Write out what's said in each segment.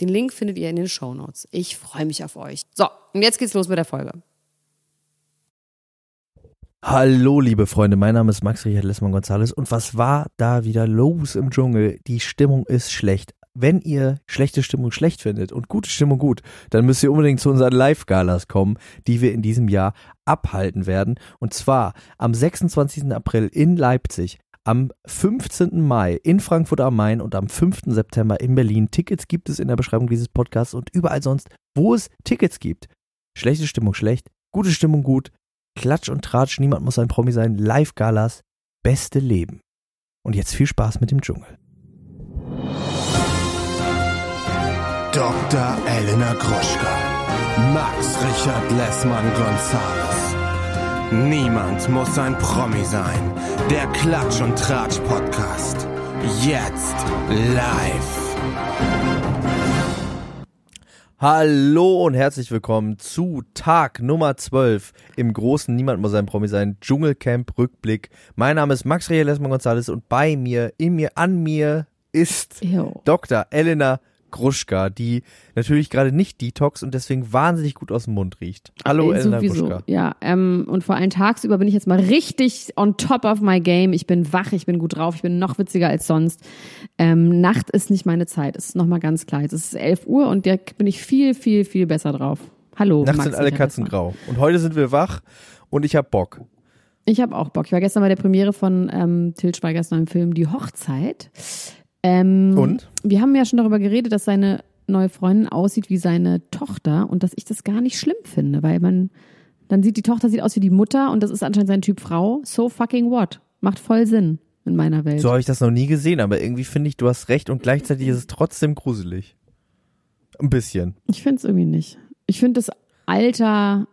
Den Link findet ihr in den Show Notes. Ich freue mich auf euch. So, und jetzt geht's los mit der Folge. Hallo, liebe Freunde, mein Name ist Max Richard Lessmann Gonzales und was war da wieder los im Dschungel? Die Stimmung ist schlecht. Wenn ihr schlechte Stimmung schlecht findet und gute Stimmung gut, dann müsst ihr unbedingt zu unseren Live-Galas kommen, die wir in diesem Jahr abhalten werden. Und zwar am 26. April in Leipzig, am 15. Mai in Frankfurt am Main und am 5. September in Berlin. Tickets gibt es in der Beschreibung dieses Podcasts und überall sonst, wo es Tickets gibt. Schlechte Stimmung schlecht, gute Stimmung gut, Klatsch und Tratsch, niemand muss ein Promi sein, Live-Galas, beste Leben. Und jetzt viel Spaß mit dem Dschungel. Dr. Elena Gruschka, Max Richard Lessmann Gonzales. Niemand muss ein Promi sein. Der Klatsch und Tratsch Podcast. Jetzt live. Hallo und herzlich willkommen zu Tag Nummer 12 im großen Niemand muss ein Promi sein Dschungelcamp Rückblick. Mein Name ist Max Rehe Lessmann Gonzales und bei mir, in mir, an mir ist Jo. Dr. Elena Gruschka, die natürlich gerade nicht detox und deswegen wahnsinnig gut aus dem Mund riecht. Hallo Äh, Elena. Gruschka. Ja, ähm, und vor allem tagsüber bin ich jetzt mal richtig on top of my game. Ich bin wach, ich bin gut drauf, ich bin noch witziger als sonst. Ähm, Nacht ist nicht meine Zeit, ist nochmal ganz klar. Es ist 11 Uhr und direkt bin ich viel, viel, viel besser drauf. Hallo. Nachts Max sind alle Katzen grau. Und heute sind wir wach und ich hab Bock. Ich habe auch Bock. Ich war gestern bei der Premiere von ähm, Til Schweigers neuen Film Die Hochzeit. Ähm, Und? Wir haben ja schon darüber geredet, dass seine neue Freundin aussieht wie seine Tochter und dass ich das gar nicht schlimm finde, weil man dann sieht, die Tochter sieht aus wie die Mutter und das ist anscheinend sein Typ Frau. So fucking what? Macht voll Sinn in meiner Welt. So habe ich das noch nie gesehen, aber irgendwie finde ich, du hast recht und gleichzeitig ist es trotzdem gruselig. Ein bisschen. Ich finde es irgendwie nicht. Ich finde das Alter,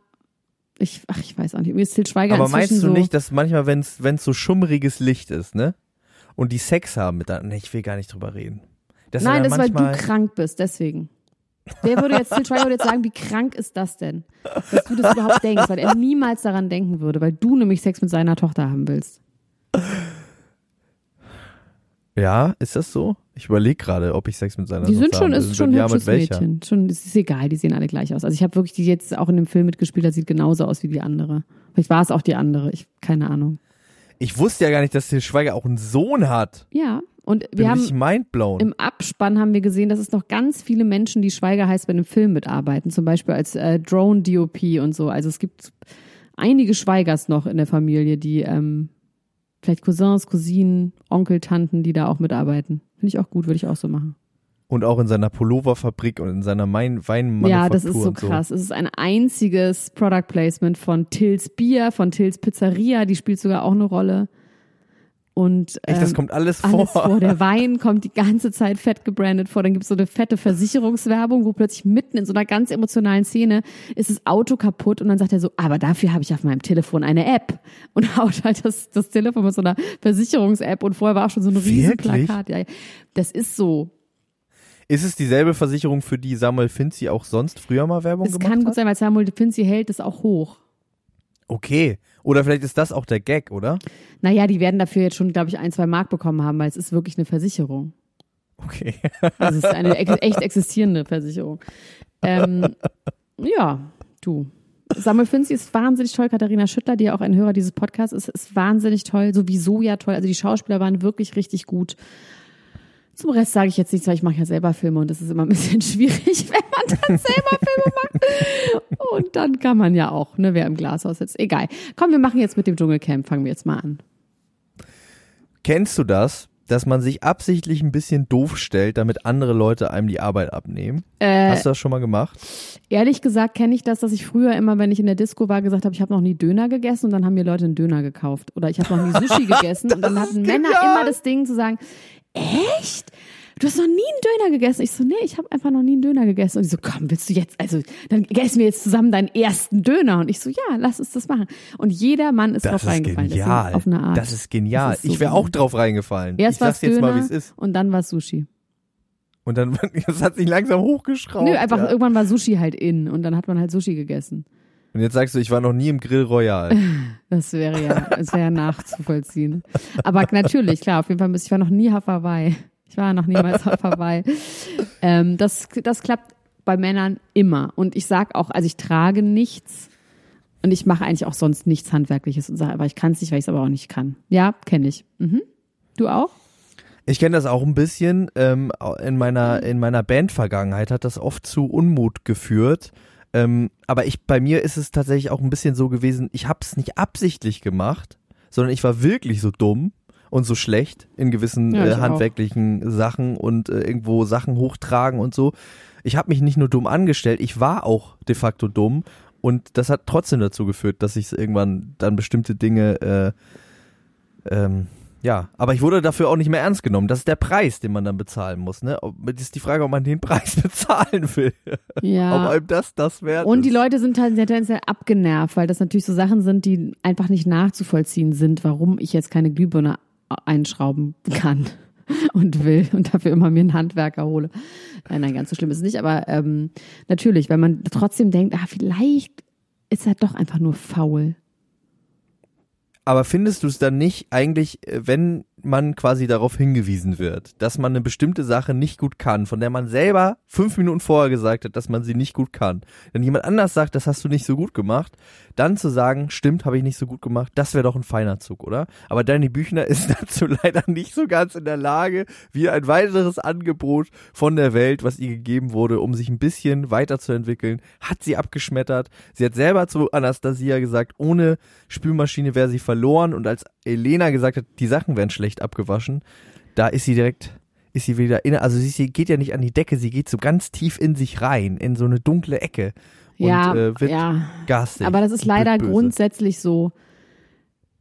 ich, ach, ich weiß auch nicht. Mir ist Til Schweiger Aber meinst du so, nicht, dass manchmal, wenn es so schummriges Licht ist, ne? Und die Sex haben mit nee, ich will gar nicht drüber reden. Das Nein, das ist, weil du krank bist, deswegen. Wer würde jetzt, Til Schweiger würde jetzt sagen, wie krank ist das denn? Dass du das überhaupt denkst, weil er niemals daran denken würde, weil du nämlich Sex mit seiner Tochter haben willst. Ja, ist das so? Ich überlege gerade, ob ich Sex mit seiner Die sind Tochter schon, haben ist will. schon ein ja, hübsches? Mädchen. Schon, es ist egal, die sehen alle gleich aus. Also ich habe wirklich die jetzt auch in dem Film mitgespielt, das sieht genauso aus wie die andere. Vielleicht war es auch die andere, ich, keine Ahnung. Ich wusste ja gar nicht, dass der Schweiger auch einen Sohn hat. Ja, und Bin wir haben richtig mindblown. Im Abspann haben wir gesehen, dass es noch ganz viele Menschen, die Schweiger heißt, bei einem Film mitarbeiten. Zum Beispiel als äh, Drone-DOP und so. Also es gibt einige Schweigers noch in der Familie, die ähm, vielleicht Cousins, Cousinen, Onkel, Tanten, die da auch mitarbeiten. Finde ich auch gut, würde ich auch so machen. Und auch in seiner Pulloverfabrik und in seiner Main Weinmanufaktur Ja, das ist so und so. krass. Es ist ein einziges Product Placement von Tills Bier, von Tills Pizzeria. Die spielt sogar auch eine Rolle. Und Echt, das ähm, kommt alles, alles vor. vor. Der Wein kommt die ganze Zeit fett gebrandet vor. Dann gibt es so eine fette Versicherungswerbung, wo plötzlich mitten in so einer ganz emotionalen Szene ist das Auto kaputt und dann sagt er so, aber dafür habe ich auf meinem Telefon eine App und haut halt das, das Telefon mit so einer Versicherungs-App und vorher war auch schon so ein riesen Wirklich? Plakat. Ja, das ist so. Ist es dieselbe Versicherung, für die Samuel Finzi auch sonst früher mal Werbung Es gemacht kann gut hat? sein, weil Samuel Finzi hält es auch hoch. Okay. Oder vielleicht ist das auch der Gag, oder? Naja, die werden dafür jetzt schon, glaube ich, ein, zwei Mark bekommen haben, weil es ist wirklich eine Versicherung. Okay. Also es ist eine ex echt existierende Versicherung. Ähm, ja, du. Samuel Finzi ist wahnsinnig toll. Katharina Schüttler, die ja auch ein Hörer dieses Podcasts ist, ist wahnsinnig toll. Sowieso ja toll. Also die Schauspieler waren wirklich richtig gut. Zum Rest sage ich jetzt nichts, weil ich mache ja selber Filme und das ist immer ein bisschen schwierig, wenn man dann selber Filme macht. Und dann kann man ja auch, ne, wer im Glashaus sitzt. Egal. Komm, wir machen jetzt mit dem Dschungelcamp, fangen wir jetzt mal an. Kennst du das, dass man sich absichtlich ein bisschen doof stellt, damit andere Leute einem die Arbeit abnehmen? Äh, Hast du das schon mal gemacht? Ehrlich gesagt kenne ich das, dass ich früher immer, wenn ich in der Disco war, gesagt habe, ich habe noch nie Döner gegessen und dann haben mir Leute einen Döner gekauft. Oder ich habe noch nie Sushi gegessen und dann hatten Männer immer das Ding zu sagen, echt? Du hast noch nie einen Döner gegessen? Ich so, nee, ich habe einfach noch nie einen Döner gegessen. Und die so, komm, willst du jetzt, also dann essen wir jetzt zusammen deinen ersten Döner. Und ich so, ja, lass uns das machen. Und jeder Mann ist Das drauf ist reingefallen. Genial. Auf eine Art. Das ist genial. Das ist so ich wäre auch drauf reingefallen. Erst ich sag's jetzt mal, Döner wie es ist. und dann war Sushi. Und dann, das hat sich langsam hochgeschraubt. Nö, einfach ja. irgendwann war Sushi halt in und dann hat man halt Sushi gegessen. Und jetzt sagst du, ich war noch nie im Grill Royal. Das wäre ja, das wäre ja nachzuvollziehen. Aber natürlich, klar, auf jeden Fall, ich war noch nie Hawaii. Ich war noch niemals auf Hawaii. Ähm, das, das klappt bei Männern immer. Und ich sag auch, also ich trage nichts und ich mache eigentlich auch sonst nichts Handwerkliches und sage, aber ich kann es nicht, weil ich es aber auch nicht kann. Ja, kenne ich. Mhm. Du auch? Ich kenne das auch ein bisschen. Ähm, in meiner in meiner Bandvergangenheit hat das oft zu Unmut geführt. Ähm, aber ich bei mir ist es tatsächlich auch ein bisschen so gewesen. Ich habe es nicht absichtlich gemacht, sondern ich war wirklich so dumm und so schlecht in gewissen Ja, äh, auch. handwerklichen Sachen und äh, irgendwo Sachen hochtragen und so. Ich habe mich nicht nur dumm angestellt, ich war auch de facto dumm und das hat trotzdem dazu geführt, dass ich irgendwann dann bestimmte Dinge äh, ähm, ja, aber ich wurde dafür auch nicht mehr ernst genommen. Das ist der Preis, den man dann bezahlen muss. Ne? Ob, das ist die Frage, ob man den Preis bezahlen will. Ob Ja. einem das das wert Und die ist. Leute sind halt tendenziell abgenervt, weil das natürlich so Sachen sind, die einfach nicht nachzuvollziehen sind, warum ich jetzt keine Glühbirne einschrauben kann und will und dafür immer mir einen Handwerker hole. Nein, nein, ganz so schlimm ist es nicht, aber ähm, natürlich, wenn man trotzdem denkt, ah, vielleicht ist er doch einfach nur faul. Aber findest du es dann nicht eigentlich, äh, wenn man quasi darauf hingewiesen wird, dass man eine bestimmte Sache nicht gut kann, von der man selber fünf Minuten vorher gesagt hat, dass man sie nicht gut kann, wenn jemand anders sagt, das hast du nicht so gut gemacht, dann zu sagen, stimmt, habe ich nicht so gut gemacht, das wäre doch ein feiner Zug, oder? Aber Danny Büchner ist dazu leider nicht so ganz in der Lage, wie ein weiteres Angebot von der Welt, was ihr gegeben wurde, um sich ein bisschen weiterzuentwickeln, hat sie abgeschmettert. Sie hat selber zu Anastasia gesagt, ohne Spülmaschine wäre sie verloren und als Elena gesagt hat, die Sachen wären schlecht abgewaschen, da ist sie direkt ist sie wieder in, also sie, sie geht ja nicht an die Decke, sie geht so ganz tief in sich rein, in so eine dunkle Ecke und ja, äh, wird ja. garstig. Aber das ist leider grundsätzlich so.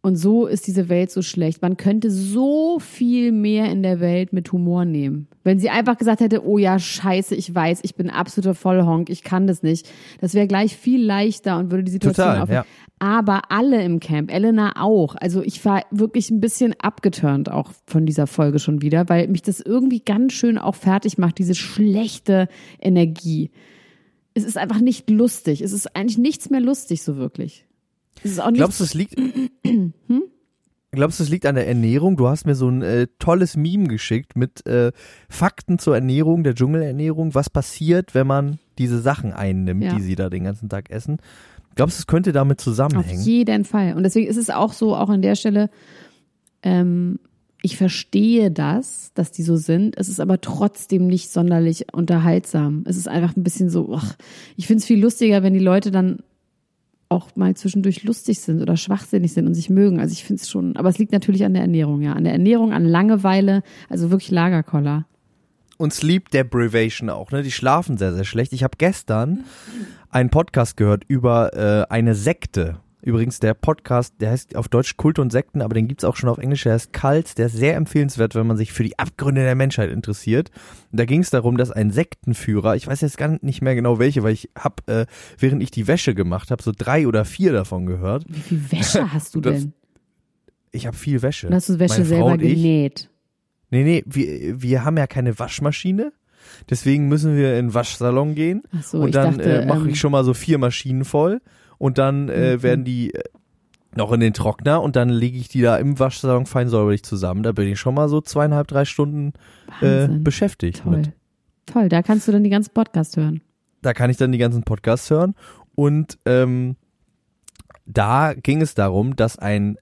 Und so ist diese Welt so schlecht. Man könnte so viel mehr in der Welt mit Humor nehmen. Wenn sie einfach gesagt hätte, oh ja, scheiße, ich weiß, ich bin absoluter Vollhonk, ich kann das nicht. Das wäre gleich viel leichter und würde die Situation Total, auf. ja. Aber alle im Camp, Elena auch. Also ich war wirklich ein bisschen abgeturnt auch von dieser Folge schon wieder, weil mich das irgendwie ganz schön auch fertig macht, diese schlechte Energie. Es ist einfach nicht lustig. Es ist eigentlich nichts mehr lustig so wirklich. Es ist auch nicht Glaubst du, es liegt. Hm? Glaubst du, es liegt an der Ernährung? Du hast mir so ein äh, tolles Meme geschickt mit äh, Fakten zur Ernährung, der Dschungelernährung. Was passiert, wenn man diese Sachen einnimmt, Ja. die sie da den ganzen Tag essen? Glaubst du, es könnte damit Auf zusammenhängen? jeden Fall. Und deswegen ist es auch so, auch an der Stelle, ähm, ich verstehe das, dass die so sind. Es ist aber trotzdem nicht sonderlich unterhaltsam. Es ist einfach ein bisschen so, ach, ich finde es viel lustiger, wenn die Leute dann auch mal zwischendurch lustig sind oder schwachsinnig sind und sich mögen. Also ich finde es schon, aber es liegt natürlich an der Ernährung, ja. An der Ernährung, an Langeweile, also wirklich Lagerkoller. Und Sleep Deprivation auch, ne? Die schlafen sehr, sehr schlecht. Ich habe gestern einen Podcast gehört über äh, eine Sekte. Übrigens, der Podcast, der heißt auf Deutsch Kult und Sekten, aber den gibt's auch schon auf Englisch, der heißt Cult, der ist sehr empfehlenswert, wenn man sich für die Abgründe der Menschheit interessiert. Und da ging es darum, dass ein Sektenführer, ich weiß jetzt gar nicht mehr genau welche, weil ich habe, äh, während ich die Wäsche gemacht habe, so drei oder vier davon gehört. Wie viel Wäsche hast du Das- denn? Ich habe viel Wäsche. Und hast du Wäsche Meine selber genäht? Nee, nee, wir, wir haben ja keine Waschmaschine. Deswegen müssen wir in den Waschsalon gehen. Ach so, und dann äh, mache ähm, ich schon mal so vier Maschinen voll. Und dann äh, Mhm. werden die äh, noch in den Trockner und dann lege ich die da im Waschsalon fein säuberlich zusammen. Da bin ich schon mal so zweieinhalb, drei Stunden äh, beschäftigt Toll. mit. Toll, da kannst du dann die ganzen Podcast hören. Da kann ich dann die ganzen Podcasts hören. Und ähm, da ging es darum, dass ein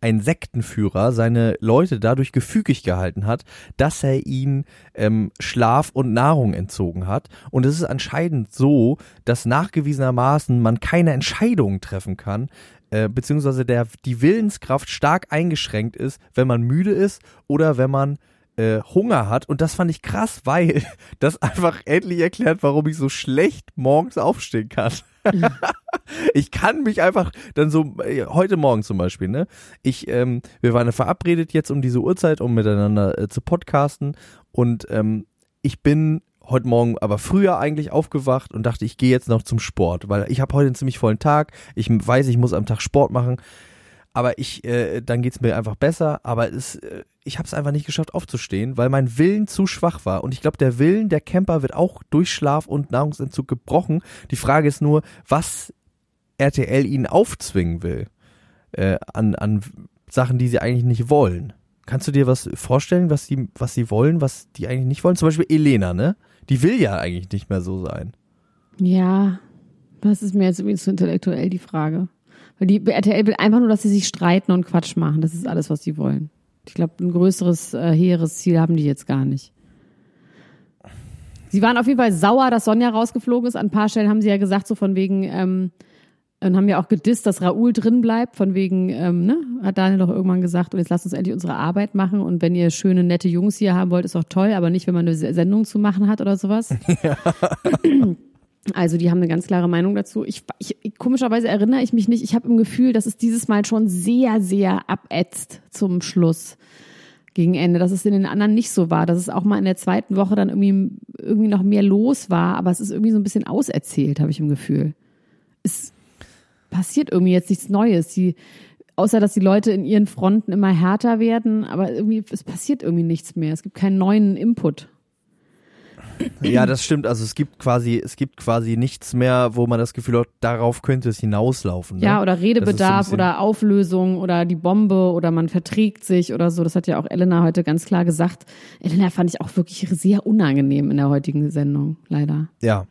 ein Sektenführer seine Leute dadurch gefügig gehalten hat, dass er ihnen ähm, Schlaf und Nahrung entzogen hat. Und es ist anscheinend so, dass nachgewiesenermaßen man keine Entscheidungen treffen kann, äh, beziehungsweise der, die Willenskraft stark eingeschränkt ist, wenn man müde ist oder wenn man äh, Hunger hat. Und das fand ich krass, weil das einfach endlich erklärt, warum ich so schlecht morgens aufstehen kann. ich kann mich einfach dann so, äh, heute Morgen zum Beispiel, ne? Ich, ähm, wir waren verabredet jetzt um diese Uhrzeit, um miteinander äh, zu podcasten. Und ähm, ich bin heute Morgen aber früher eigentlich aufgewacht und dachte, ich gehe jetzt noch zum Sport, weil ich habe heute einen ziemlich vollen Tag. Ich weiß, ich muss am Tag Sport machen, aber ich, äh, dann geht's mir einfach besser. Aber es, äh, ich habe es einfach nicht geschafft aufzustehen, weil mein Willen zu schwach war. Und ich glaube, der Willen der Camper wird auch durch Schlaf und Nahrungsentzug gebrochen. Die Frage ist nur, was RTL ihnen aufzwingen will äh, an, an Sachen, die sie eigentlich nicht wollen. Kannst du dir was vorstellen, was sie, was sie wollen, was die eigentlich nicht wollen? Zum Beispiel Elena, ne? Die will ja eigentlich nicht mehr so sein. Ja, das ist mir jetzt irgendwie zu intellektuell die Frage. Weil die RTL will einfach nur, dass sie sich streiten und Quatsch machen. Das ist alles, was sie wollen. Ich glaube, ein größeres, äh, hehres Ziel haben die jetzt gar nicht. Sie waren auf jeden Fall sauer, dass Sonja rausgeflogen ist. An ein paar Stellen haben sie ja gesagt, so von wegen, ähm, und haben ja auch gedisst, dass Raoul drin bleibt, von wegen, ähm, ne, hat Daniel doch irgendwann gesagt, und jetzt lasst uns endlich unsere Arbeit machen und wenn ihr schöne, nette Jungs hier haben wollt, ist auch toll, aber nicht, wenn man eine Sendung zu machen hat oder sowas. Ja. Also die haben eine ganz klare Meinung dazu. Ich, ich komischerweise erinnere ich mich nicht. Ich habe im Gefühl, dass es dieses Mal schon sehr, sehr abätzt zum Schluss gegen Ende, dass es in den anderen nicht so war, dass es auch mal in der zweiten Woche dann irgendwie irgendwie noch mehr los war, aber es ist irgendwie so ein bisschen auserzählt, habe ich im Gefühl. Es passiert irgendwie jetzt nichts Neues. Die, außer dass die Leute in ihren Fronten immer härter werden, aber irgendwie, es passiert irgendwie nichts mehr. Es gibt keinen neuen Input. Ja, das stimmt. Also es gibt quasi, es gibt quasi nichts mehr, wo man das Gefühl hat, darauf könnte es hinauslaufen. Ne? Ja, oder Redebedarf so oder Auflösung oder die Bombe oder man verträgt sich oder so. Das hat ja auch Elena heute ganz klar gesagt. Elena fand ich auch wirklich sehr unangenehm in der heutigen Sendung, leider. Ja,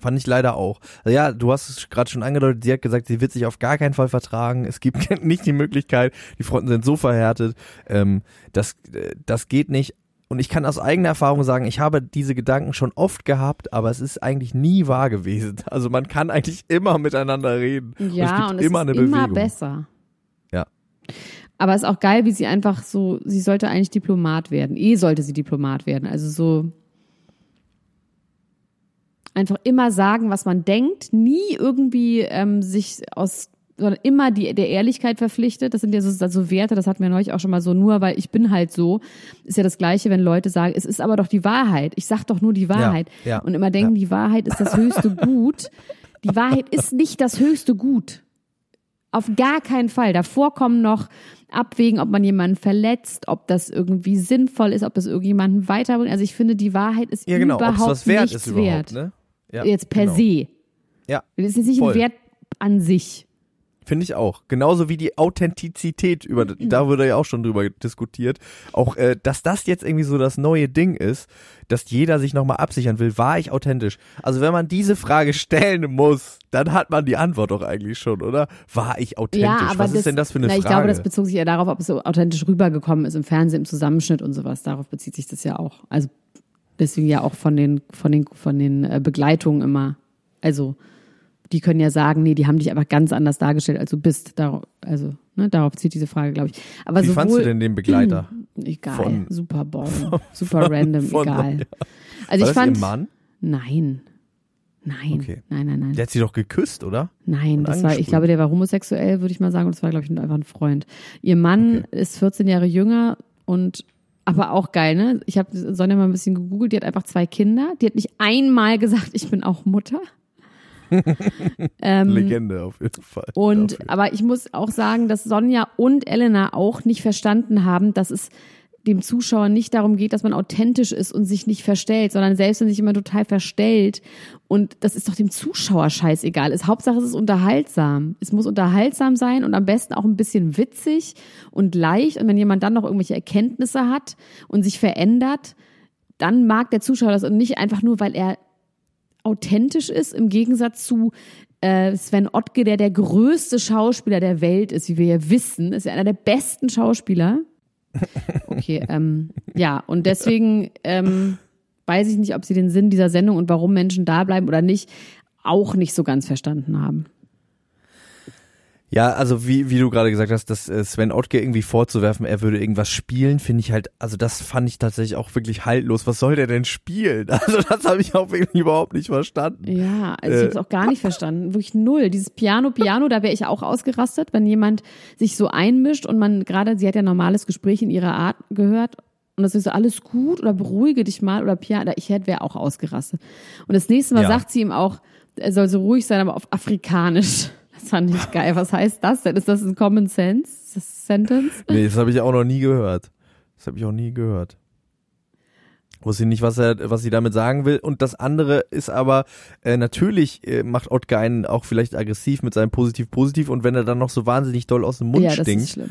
Fand ich leider auch. Also ja, du hast es gerade schon angedeutet, sie hat gesagt, sie wird sich auf gar keinen Fall vertragen. Es gibt nicht die Möglichkeit, die Fronten sind so verhärtet. Ähm, das, äh, das geht nicht. Und ich kann aus eigener Erfahrung sagen, ich habe diese Gedanken schon oft gehabt, aber es ist eigentlich nie wahr gewesen. Also man kann eigentlich immer miteinander reden. Ja, und es, und es immer ist immer besser. Ja. Aber es ist auch geil, wie sie einfach so, sie sollte eigentlich Diplomat werden. Eh sollte sie Diplomat werden. Also so, einfach immer sagen, was man denkt, nie irgendwie ähm, sich aus sondern immer die, der Ehrlichkeit verpflichtet. Das sind ja so, so Werte, das hatten wir neulich auch schon mal so, nur weil ich bin halt so. Ist ja das Gleiche, wenn Leute sagen, es ist aber doch die Wahrheit. Ich sag doch nur die Wahrheit. Ja, ja, und immer denken, ja. die Wahrheit ist das höchste Gut. Die Wahrheit ist nicht das höchste Gut. Auf gar keinen Fall. Davor kommen noch abwägen, ob man jemanden verletzt, ob das irgendwie sinnvoll ist, ob das irgendjemanden weiterbringt. Also ich finde, die Wahrheit ist ja, genau, überhaupt wert nichts ist wert. Ne? Ja, Jetzt per genau. se. Ja. Das ist nicht voll. ein Wert an sich. Finde ich auch. Genauso wie die Authentizität, über, da wurde ja auch schon drüber diskutiert. Auch, äh, dass das jetzt irgendwie so das neue Ding ist, dass jeder sich nochmal absichern will, war ich authentisch? Also wenn man diese Frage stellen muss, dann hat man die Antwort doch eigentlich schon, oder? War ich authentisch? Ja, aber Was das, ist denn das für eine na, ich Frage? Ich glaube, das bezog sich ja darauf, ob es so authentisch rübergekommen ist im Fernsehen, im Zusammenschnitt und sowas. Darauf bezieht sich das ja auch. Also Deswegen ja auch von den, von den, von den äh, Begleitungen immer. Also, die können ja sagen, nee, die haben dich einfach ganz anders dargestellt, als du bist. Darauf, also, ne, darauf zieht diese Frage, glaube ich. Aber Wie sowohl, fandst du denn den Begleiter? Egal, von, super boring, super random, von, egal. Ja. Also War ich fand. Ihr Mann? Nein. Nein. Okay. Nein, nein, nein. Der hat sie doch geküsst, oder? Nein, Und das war, ich glaube, der war homosexuell, würde ich mal sagen. Und das war, glaube ich, einfach ein Freund. Ihr Mann okay. ist 14 Jahre jünger und aber auch geil, ne? Ich habe Sonja mal ein bisschen gegoogelt, die hat einfach zwei Kinder. Die hat nicht einmal gesagt, ich bin auch Mutter. ähm, Legende auf jeden Fall. Und dafür. aber ich muss auch sagen, dass Sonja und Elena auch nicht verstanden haben, dass es dem Zuschauer nicht darum geht, dass man authentisch ist und sich nicht verstellt, sondern selbst wenn sich immer total verstellt und das ist doch dem Zuschauer scheißegal ist. Hauptsache es ist unterhaltsam. Es muss unterhaltsam sein und am besten auch ein bisschen witzig und leicht und wenn jemand dann noch irgendwelche Erkenntnisse hat und sich verändert, dann mag der Zuschauer das und nicht einfach nur, weil er authentisch ist im Gegensatz zu äh, Sven Ottke, der der größte Schauspieler der Welt ist, wie wir ja wissen, ist ja einer der besten Schauspieler Okay, ähm, ja, und deswegen ähm, weiß ich nicht, ob sie den Sinn dieser Sendung und warum Menschen da bleiben oder nicht, auch nicht so ganz verstanden haben. Ja, also wie, wie du gerade gesagt hast, dass äh, Sven Ottke irgendwie vorzuwerfen, er würde irgendwas spielen, finde ich halt, also das fand ich tatsächlich auch wirklich haltlos. Was soll der denn spielen? Also das habe ich auch wirklich überhaupt nicht verstanden. Ja, also ich habe es auch gar nicht verstanden. Wirklich null. Dieses Piano, Piano, da wäre ich auch ausgerastet, wenn jemand sich so einmischt und man gerade, sie hat ja normales Gespräch in ihrer Art gehört und das ist so alles gut oder beruhige dich mal oder Piano, ich hätte wäre auch ausgerastet. Und das nächste Mal Ja. sagt sie ihm auch, er soll so ruhig sein, aber auf Afrikanisch. Das fand ich geil. Was heißt das denn? Ist das ein Common Sense? Das Sentence? Nee, das habe ich auch noch nie gehört. Das habe ich auch nie gehört. Wusste nicht, was er, was sie damit sagen will. Und das andere ist aber, äh, natürlich äh, macht Ottke einen auch vielleicht aggressiv mit seinem Positiv-Positiv und wenn er dann noch so wahnsinnig doll aus dem Mund ja, das stinkt, ist schlimm.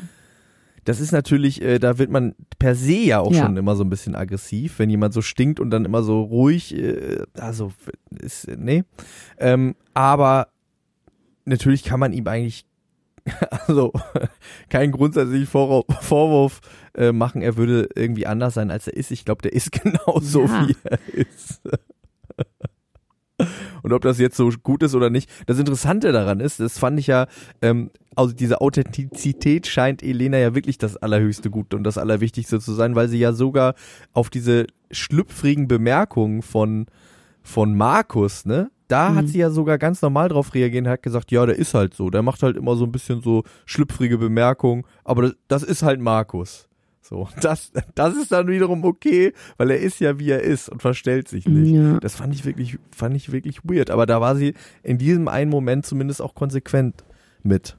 das ist natürlich, äh, da wird man per se ja auch Ja. schon immer so ein bisschen aggressiv, wenn jemand so stinkt und dann immer so ruhig, äh, also ist, nee. Ähm, aber natürlich kann man ihm eigentlich, also keinen grundsätzlichen Vorwurf, Vorwurf äh, machen, er würde irgendwie anders sein, als er ist. Ich glaube, der ist genauso, Ja. wie er ist. Und ob das jetzt so gut ist oder nicht. Das Interessante daran ist, das fand ich ja, ähm, also diese Authentizität scheint Elena ja wirklich das allerhöchste Gut und das Allerwichtigste zu sein, weil sie ja sogar auf diese schlüpfrigen Bemerkungen von, von Markus, ne? Da hat Mhm. sie ja sogar ganz normal drauf reagiert und hat gesagt, ja, der ist halt so. Der macht halt immer so ein bisschen so schlüpfrige Bemerkungen, aber das, das ist halt Markus. So, das, das ist dann wiederum okay, weil er ist ja wie er ist und verstellt sich nicht. Ja. Das fand ich wirklich, fand ich wirklich weird. Aber da war sie in diesem einen Moment zumindest auch konsequent mit.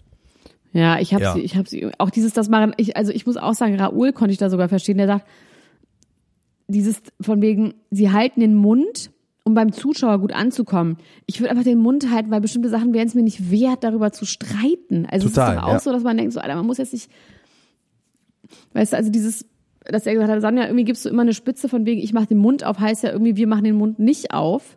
Ja, ich habe Ja. sie, ich habe sie, auch dieses, das machen, ich, also ich muss auch sagen, Raoul konnte ich da sogar verstehen, der sagt, dieses von wegen, sie halten den Mund, um beim Zuschauer gut anzukommen. Ich würde einfach den Mund halten, weil bestimmte Sachen wären es mir nicht wert, darüber zu streiten. Also Total, es ist doch auch ja. so, dass man denkt, so, Alter, man muss jetzt nicht, weißt du, also dieses, dass er gesagt hat, Sanja, irgendwie gibst du immer eine Spitze von wegen, ich mache den Mund auf, heißt ja irgendwie, wir machen den Mund nicht auf.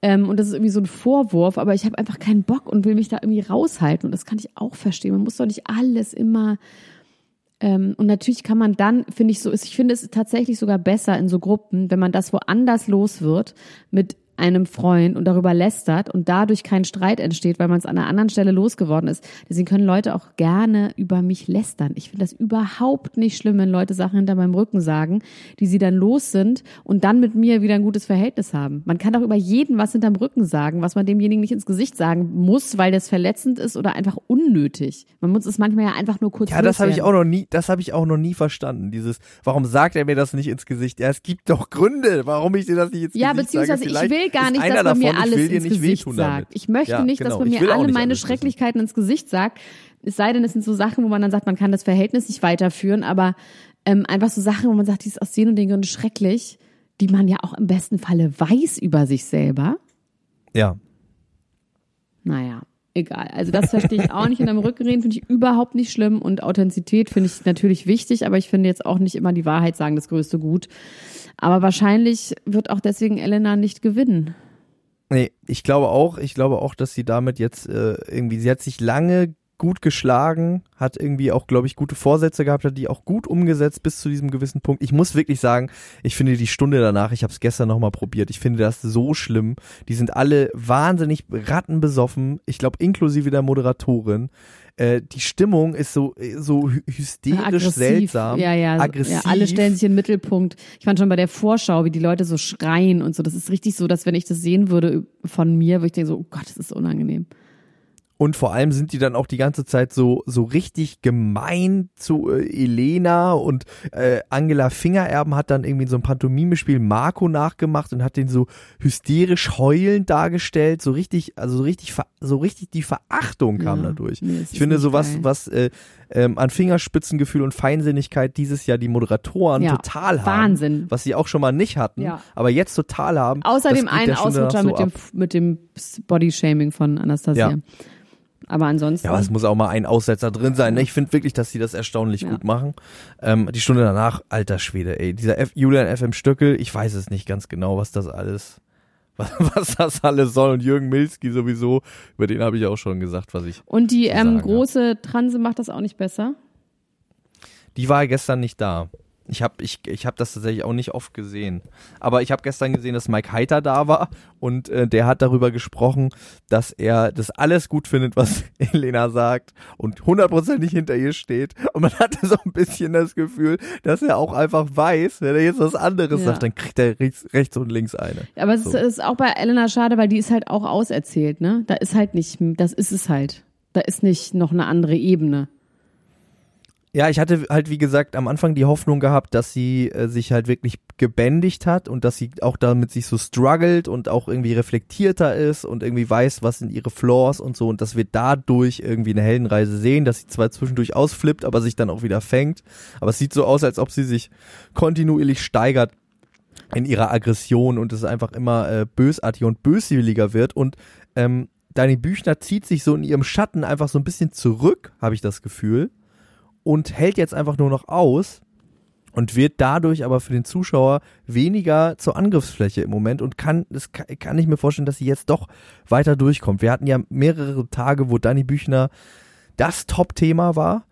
Ähm, und das ist irgendwie so ein Vorwurf, aber ich habe einfach keinen Bock und will mich da irgendwie raushalten. Und das kann ich auch verstehen. Man muss doch nicht alles immer. Ähm, und natürlich kann man dann, finde ich so, ich finde es tatsächlich sogar besser in so Gruppen, wenn man das woanders los wird mit einem Freund und darüber lästert und dadurch kein Streit entsteht, weil man es an einer anderen Stelle losgeworden ist. Deswegen können Leute auch gerne über mich lästern. Ich finde das überhaupt nicht schlimm, wenn Leute Sachen hinter meinem Rücken sagen, die sie dann los sind und dann mit mir wieder ein gutes Verhältnis haben. Man kann auch über jeden was hinterm Rücken sagen, was man demjenigen nicht ins Gesicht sagen muss, weil das verletzend ist oder einfach unnötig. Man muss es manchmal ja einfach nur kurz Ja, das habe ich auch noch nie, das habe ich auch noch nie verstanden. Dieses, warum sagt er mir das nicht ins Gesicht? Ja, es gibt doch Gründe, warum ich dir das nicht ins Ja, Gesicht beziehungsweise sage. ich Vielleicht will gar nicht, dass man mir davon, alles ins Gesicht sagt. damit. Ich möchte Ja, nicht, genau. dass man mir alle meine. Schrecklichkeiten ins Gesicht sagt. Es sei denn, es sind so Sachen, wo man dann sagt, man kann das Verhältnis nicht weiterführen, aber ähm, einfach so Sachen, wo man sagt, die ist aus den und den Gründen schrecklich, die man ja auch im besten Falle weiß über sich selber. Ja, Naja, egal. Also das verstehe ich auch nicht. In deinem Rücken reden finde ich überhaupt nicht schlimm und Authentizität finde ich natürlich wichtig, aber ich finde jetzt auch nicht immer die Wahrheit sagen, das größte Gut. Aber wahrscheinlich wird auch deswegen Elena nicht gewinnen. Nee, ich glaube auch, ich glaube auch, dass sie damit jetzt äh, irgendwie, sie hat sich lange gut geschlagen, hat irgendwie auch, glaube ich, gute Vorsätze gehabt, hat die auch gut umgesetzt bis zu diesem gewissen Punkt. Ich muss wirklich sagen, ich finde die Stunde danach, ich habe es gestern nochmal probiert, ich finde das so schlimm. Die sind alle wahnsinnig rattenbesoffen, ich glaube inklusive der Moderatorin. Äh, die Stimmung ist so, so hy- hysterisch seltsam, Ja, ja, aggressiv. ja. Alle stellen sich in den Mittelpunkt. Ich fand schon bei der Vorschau, wie die Leute so schreien und so. Das ist richtig so, dass wenn ich das sehen würde von mir, würde ich denken so, oh Gott, das ist so unangenehm. Und vor allem sind die dann auch die ganze Zeit so, so richtig gemein zu äh, Elena und äh, Angela Fingererben hat dann irgendwie in so einem Pantomimespiel Marco nachgemacht und hat den so hysterisch heulend dargestellt, so richtig, also so richtig, so richtig die Verachtung kam Ja, dadurch. nee, ich finde nicht so was, geil. was äh, ähm, an Fingerspitzengefühl und Feinsinnigkeit dieses Jahr die Moderatoren Ja, total haben. Wahnsinn. Was sie auch schon mal nicht hatten, Ja. aber jetzt total haben. Außer dem einen Ausrutscher danach mit, so dem, mit dem Bodyshaming von Anastasia. Aber ansonsten. Ja, aber es muss auch mal ein Aussetzer drin sein. Ne? Ich finde wirklich, dass sie das erstaunlich Ja. gut machen. Ähm, die Stunde danach, alter Schwede, ey, dieser F Julian FM Stöckel, ich weiß es nicht ganz genau, was das alles, was, was das alles soll. Und Jürgen Milski sowieso, über den habe ich auch schon gesagt, was ich. und die ähm, große Transe macht das auch nicht besser. Die war gestern nicht da. Ich habe ich, ich hab das tatsächlich auch nicht oft gesehen. Aber ich habe gestern gesehen, dass Mike Heiter da war und äh, der hat darüber gesprochen, dass er das alles gut findet, was Elena sagt und hundertprozentig hinter ihr steht. Und man hatte so ein bisschen das Gefühl, dass er auch einfach weiß, wenn er jetzt was anderes Ja. sagt, dann kriegt er rechts, rechts und links eine. Aber es So. ist, ist auch bei Elena schade, weil die ist halt auch auserzählt, ne? Da ist halt nicht, das ist es halt. Da ist nicht noch eine andere Ebene. Ja, ich hatte halt, wie gesagt, am Anfang die Hoffnung gehabt, dass sie äh, sich halt wirklich gebändigt hat und dass sie auch damit sich so struggelt und auch irgendwie reflektierter ist und irgendwie weiß, was sind ihre Flaws und so und dass wir dadurch irgendwie eine Heldenreise sehen, dass sie zwar zwischendurch ausflippt, aber sich dann auch wieder fängt. Aber es sieht so aus, als ob sie sich kontinuierlich steigert in ihrer Aggression und es einfach immer äh, bösartiger und böswilliger wird und ähm, Dani Büchner zieht sich so in ihrem Schatten einfach so ein bisschen zurück, habe ich das Gefühl und hält jetzt einfach nur noch aus und wird dadurch aber für den Zuschauer weniger zur Angriffsfläche im Moment und kann, das kann, kann ich mir vorstellen, dass sie jetzt doch weiter durchkommt. Wir hatten ja mehrere Tage, wo Dani Büchner das Top-Thema war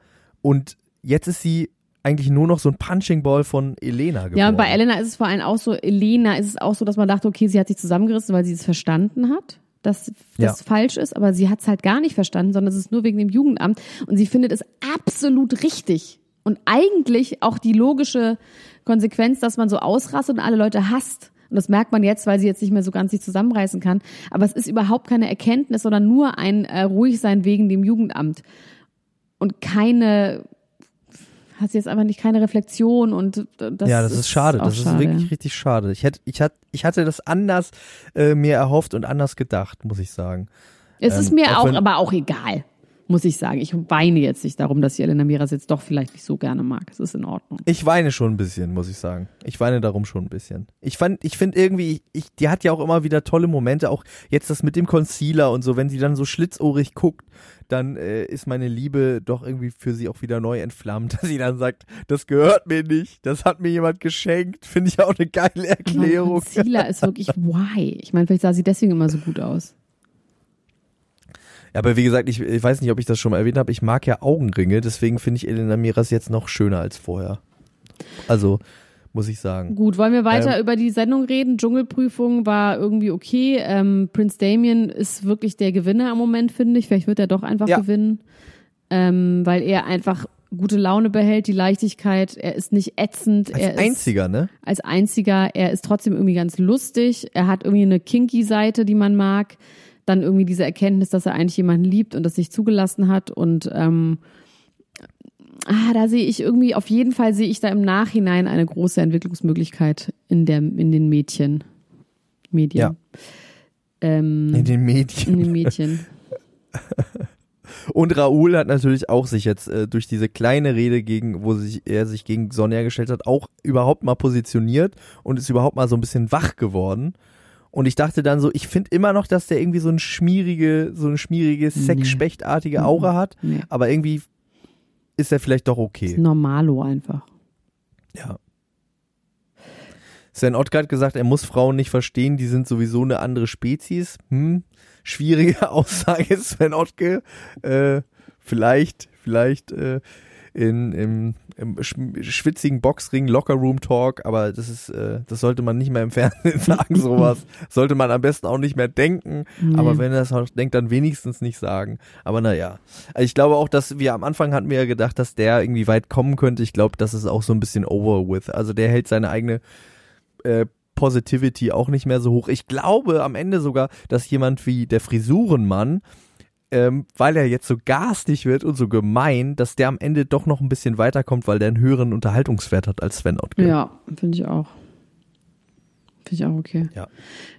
und jetzt ist sie eigentlich nur noch so ein Punching Ball von Elena geworden. Ja, bei Elena ist es vor allem auch so, Elena ist es auch so, dass man dachte, okay, sie hat sich zusammengerissen, weil sie es verstanden hat, dass das Ja. falsch ist, aber sie hat es halt gar nicht verstanden, sondern es ist nur wegen dem Jugendamt und sie findet es absolut richtig und eigentlich auch die logische Konsequenz, dass man so ausrastet und alle Leute hasst. Und das merkt man jetzt, weil sie jetzt nicht mehr so ganz sich zusammenreißen kann. Aber es ist überhaupt keine Erkenntnis, sondern nur ein äh, ruhig sein wegen dem Jugendamt. Und keine, hat sie jetzt einfach nicht keine Reflexion und das ja, das ist, schade. auch Das ist schade. wirklich richtig schade. Ich hätte, ich hatte, ich hatte das anders äh, mir erhofft und anders gedacht, muss ich sagen. Es ist Ähm, mir auch auch, wenn- aber auch egal, muss ich sagen. Ich weine jetzt nicht darum, dass ich Elena Miras jetzt doch vielleicht nicht so gerne mag. Es ist in Ordnung. Ich weine schon ein bisschen, muss ich sagen. Ich weine darum schon ein bisschen. Ich fand, ich finde irgendwie, ich, die hat ja auch immer wieder tolle Momente, auch jetzt das mit dem Concealer und so, wenn sie dann so schlitzohrig guckt, dann äh, ist meine Liebe doch irgendwie für sie auch wieder neu entflammt, dass sie dann sagt, das gehört mir nicht, das hat mir jemand geschenkt, finde ich auch eine geile Erklärung. Concealer ist wirklich why. Ich meine, vielleicht sah sie deswegen immer so gut aus. Aber wie gesagt, ich, ich weiß nicht, ob ich das schon mal erwähnt habe, ich mag ja Augenringe, deswegen finde ich Elena Miras jetzt noch schöner als vorher. Also, muss ich sagen. Gut, wollen wir weiter Ähm. über die Sendung reden? Dschungelprüfung war irgendwie okay. Ähm, Prince Damien ist wirklich der Gewinner im Moment, finde ich. Vielleicht wird er doch einfach Ja. gewinnen, ähm, weil er einfach gute Laune behält, die Leichtigkeit. Er ist nicht ätzend. Als er ist, einziger, ne? als einziger. Er ist trotzdem irgendwie ganz lustig. Er hat irgendwie eine kinky Seite, die man mag. Dann irgendwie diese Erkenntnis, dass er eigentlich jemanden liebt und das nicht zugelassen hat. Und ähm, ah, da sehe ich irgendwie, auf jeden Fall sehe ich da im Nachhinein eine große Entwicklungsmöglichkeit in, der, in den Mädchen. Medien. Ja. Ähm, In den Medien. in den Mädchen. Und Raoul hat natürlich auch sich jetzt äh, durch diese kleine Rede gegen, wo sich, er sich gegen Sonja gestellt hat, auch überhaupt mal positioniert und ist überhaupt mal so ein bisschen wach geworden. Und ich dachte dann so, ich finde immer noch, dass der irgendwie so ein schmierige, so eine schmierige, sexspechtartige Aura hat, Nee. aber irgendwie ist er vielleicht doch Ist okay. Normalo einfach. Ja. Sven Ottgart hat gesagt, er muss Frauen nicht verstehen, die sind sowieso eine andere Spezies. Hm, schwierige Aussage, Sven Ottke. Äh, vielleicht, vielleicht äh, in, im, im schwitzigen Boxring, Lockerroom Talk, aber das ist, äh, das sollte man nicht mehr im Fernsehen sagen, sowas. Sollte man am besten auch nicht mehr denken. Aber Nee. wenn er das auch denkt, dann wenigstens nicht sagen. Aber naja. Also ich glaube auch, dass wir am Anfang hatten wir ja gedacht, dass der irgendwie weit kommen könnte. Ich glaube, das ist auch so ein bisschen over with. Also der hält seine eigene äh, Positivity auch nicht mehr so hoch. Ich glaube am Ende sogar, dass jemand wie der Frisurenmann, ähm, weil er jetzt so garstig wird und so gemein, dass der am Ende doch noch ein bisschen weiterkommt, weil der einen höheren Unterhaltungswert hat als Sven Ottke. Ja, finde ich auch. Finde ich auch okay. Ja.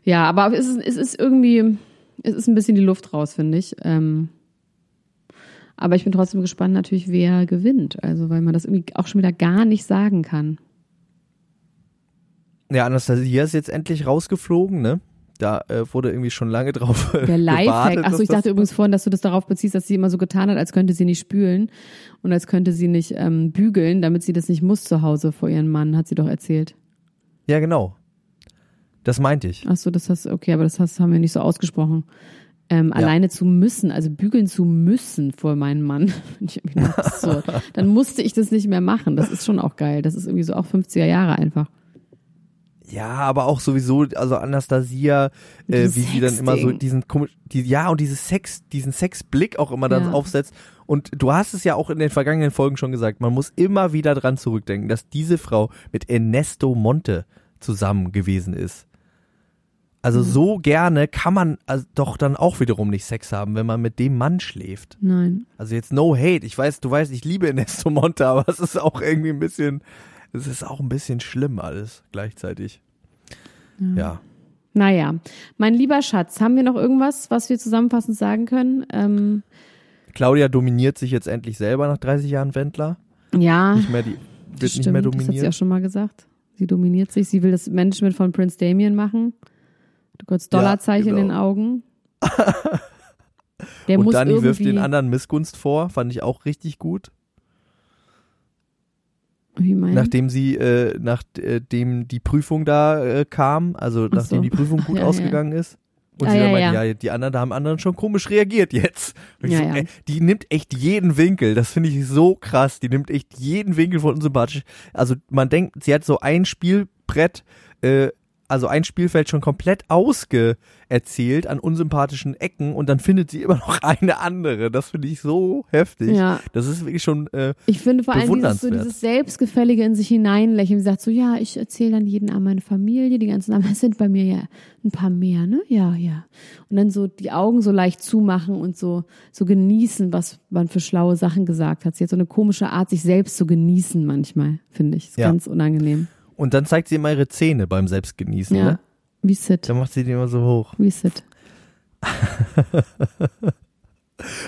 Ja, aber es ist, es ist irgendwie, es ist ein bisschen die Luft raus, finde ich. Ähm, aber ich bin trotzdem gespannt natürlich, wer gewinnt. Also, weil man das irgendwie auch schon wieder gar nicht sagen kann. Ja, Anastasia ist jetzt endlich rausgeflogen, ne? Da äh, wurde irgendwie schon lange drauf Der Lifehack. Achso, ich dachte übrigens vorhin, dass du das darauf beziehst, dass sie immer so getan hat, als könnte sie nicht spülen und als könnte sie nicht ähm, bügeln, damit sie das nicht muss zu Hause vor ihrem Mann, hat sie doch erzählt. Ja, genau. Das meinte ich. Achso, das hast okay, aber das hast, haben wir nicht so ausgesprochen. Ähm, Alleine zu müssen, also bügeln zu müssen vor meinem Mann, ich irgendwie absurd. Dann musste ich das nicht mehr machen. Das ist schon auch geil. Das ist irgendwie so auch 50er Jahre einfach. Ja, aber auch sowieso, also Anastasia, äh, wie sie dann immer so diesen komisch, die, ja und dieses Sex, diesen Sexblick auch immer dann Ja. aufsetzt. Und du hast es ja auch in den vergangenen Folgen schon gesagt, man muss immer wieder dran zurückdenken, dass diese Frau mit Ernesto Monte zusammen gewesen ist. Also so gerne kann man also doch dann auch wiederum nicht Sex haben, wenn man mit dem Mann schläft. Nein. Also jetzt no hate. Ich weiß, du weißt, ich liebe Ernesto Monte, aber es ist auch irgendwie ein bisschen, es ist auch ein bisschen schlimm alles gleichzeitig. Ja. Naja, mein lieber Schatz, haben wir noch irgendwas, was wir zusammenfassend sagen können? Ähm, Claudia dominiert sich jetzt endlich selber nach 30 Jahren Wendler. ja, Nicht mehr die, wird nicht stimmt, mehr das hat sie auch dominiert. schon mal gesagt. Sie dominiert sich, sie will das Management von Prince Damien machen. Du kurz Dollarzeichen genau. in den Augen. Der Und muss Dani wirft den anderen Missgunst vor, fand ich auch richtig gut. Nachdem sie, äh, nachdem die Prüfung da äh, kam, also Ach nachdem so. die Prüfung gut Ja, ja. ausgegangen ist. Und Ah, sie ja, dann meinte, ja. ja. die anderen, da haben anderen schon komisch reagiert jetzt. Ja, so, ja. ey, die nimmt echt jeden Winkel, das finde ich so krass. Die nimmt echt jeden Winkel von unsympathisch. Also man denkt, sie hat so ein Spielbrett, äh, also ein Spielfeld schon komplett ausgeerzählt an unsympathischen Ecken und dann findet sie immer noch eine andere. Das finde ich so heftig. Ja. Das ist wirklich schon, äh, Ich finde vor allem dieses, so dieses Selbstgefällige in sich hineinlächeln. Sie sagt so, ja, ich erzähle dann jeden Abend meine Familie, die ganzen. Es sind bei mir ja ein paar mehr, ne? Ja, ja. Und dann so die Augen so leicht zumachen und so, so genießen, was man für schlaue Sachen gesagt hat. Sie hat so eine komische Art, sich selbst zu genießen manchmal, finde ich. Ist Ja. ganz unangenehm. Und dann zeigt sie immer ihre Zähne beim Selbstgenießen, Ja. ne? Wie Sid. Dann macht sie die immer so hoch. Wie Sid.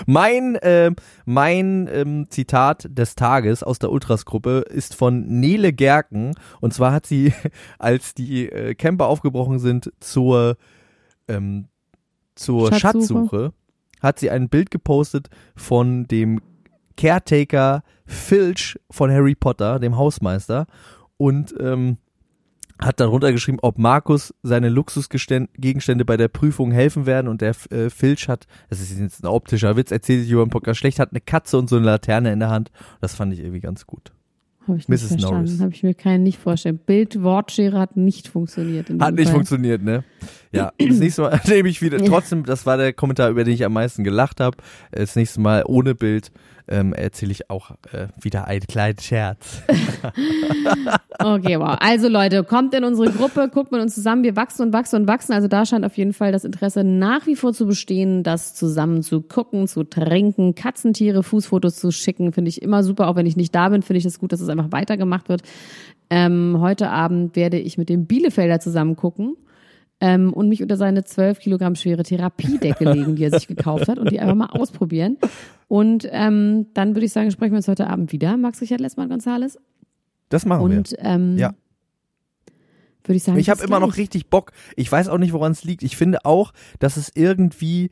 Mein, äh, mein ähm, Zitat des Tages aus der Ultras-Gruppe ist von Nele Gerken. Und zwar hat sie, als die äh, Camper aufgebrochen sind zur, ähm, zur Schatzsuche. Schatzsuche, hat sie ein Bild gepostet von dem Caretaker Filch von Harry Potter, dem Hausmeister. Und ähm, hat darunter geschrieben, ob Markus seine Luxusgegenstände bei der Prüfung helfen werden und der äh, Filch hat, das ist jetzt ein optischer Witz, erzählt sich über den Podcast schlecht, hat eine Katze und so eine Laterne in der Hand. Das fand ich irgendwie ganz gut. Habe ich nicht Mrs. verstanden. Habe ich mir keinen nicht vorstellen. Bild-Wortschere hat nicht funktioniert. Hat nicht Fall. funktioniert, ne? Ja, das nächste Mal nehme ich wieder, trotzdem, das war der Kommentar, über den ich am meisten gelacht habe. Das nächste Mal ohne Bild ähm, erzähle ich auch äh, wieder einen kleinen Scherz. Okay, wow. Also Leute, kommt in unsere Gruppe, guckt mit uns zusammen. Wir wachsen und wachsen und wachsen. Also da scheint auf jeden Fall das Interesse nach wie vor zu bestehen, das zusammen zu gucken, zu trinken, Katzentiere, Fußfotos zu schicken. Finde ich immer super. Auch wenn ich nicht da bin, finde ich es das gut, dass es einfach weitergemacht wird. Ähm, heute Abend werde ich mit dem Bielefelder zusammen gucken. Ähm, und mich unter seine 12 Kilogramm schwere Therapiedecke legen, die er sich gekauft hat und die einfach mal ausprobieren. Und ähm, dann würde ich sagen, sprechen wir uns heute Abend wieder. Max Richard Lessmann Gonzales. Das machen wir. Und ähm, Ja. würde ich sagen, Ich habe immer noch gleich. richtig Bock. Ich weiß auch nicht, woran es liegt. Ich finde auch, dass es irgendwie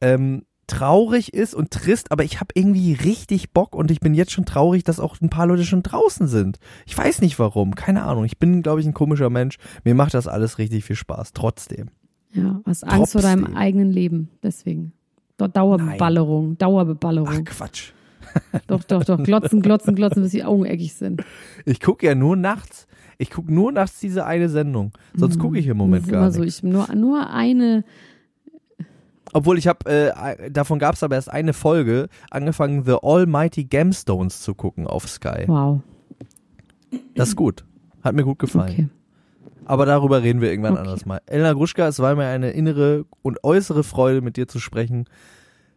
ähm, traurig ist und trist, aber ich habe irgendwie richtig Bock und ich bin jetzt schon traurig, dass auch ein paar Leute schon draußen sind. Ich weiß nicht warum, keine Ahnung. Ich bin, glaube ich, ein komischer Mensch. Mir macht das alles richtig viel Spaß. Trotzdem. Ja, hast Angst vor deinem eigenen Leben. Deswegen. Dau- Dauerbeballerung. Dauerbeballerung. Ach Quatsch. Doch, doch, doch. Glotzen, glotzen, glotzen, bis die Augen eckig sind. Ich gucke ja nur nachts. Ich gucke nur nachts diese eine Sendung. Sonst gucke ich im Moment gar nicht. so. Ich nur, nur eine. Obwohl ich habe, äh, davon gab es aber erst eine Folge, angefangen The Almighty Gemstones zu gucken auf Sky. Wow. Das ist gut. Hat mir gut gefallen. Okay. Aber darüber reden wir irgendwann Okay. anders mal. Elena Gruschka, es war mir eine innere und äußere Freude, mit dir zu sprechen.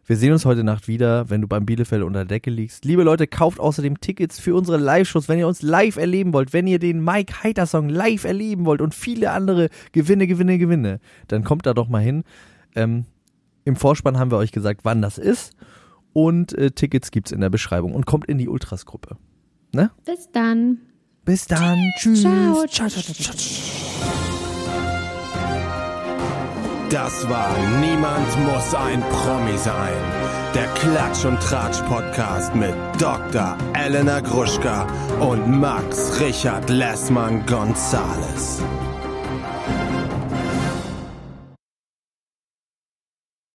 Wir sehen uns heute Nacht wieder, wenn du beim Bielefeld unter der Decke liegst. Liebe Leute, kauft außerdem Tickets für unsere Live-Shows, wenn ihr uns live erleben wollt, wenn ihr den Mike Heiter Song live erleben wollt und viele andere Gewinne, Gewinne, Gewinne, dann kommt da doch mal hin. Ähm, Im Vorspann haben wir euch gesagt, wann das ist. Und äh, Tickets gibt's in der Beschreibung. Und kommt in die Ultras-Gruppe. Ne? Bis dann. Bis dann. Tschüss. Ciao. Ciao, ciao, ciao, ciao. Das war Niemand muss ein Promi sein. Der Klatsch und Tratsch Podcast mit Dr. Elena Gruschka und Max Richard Lessmann Gonzales.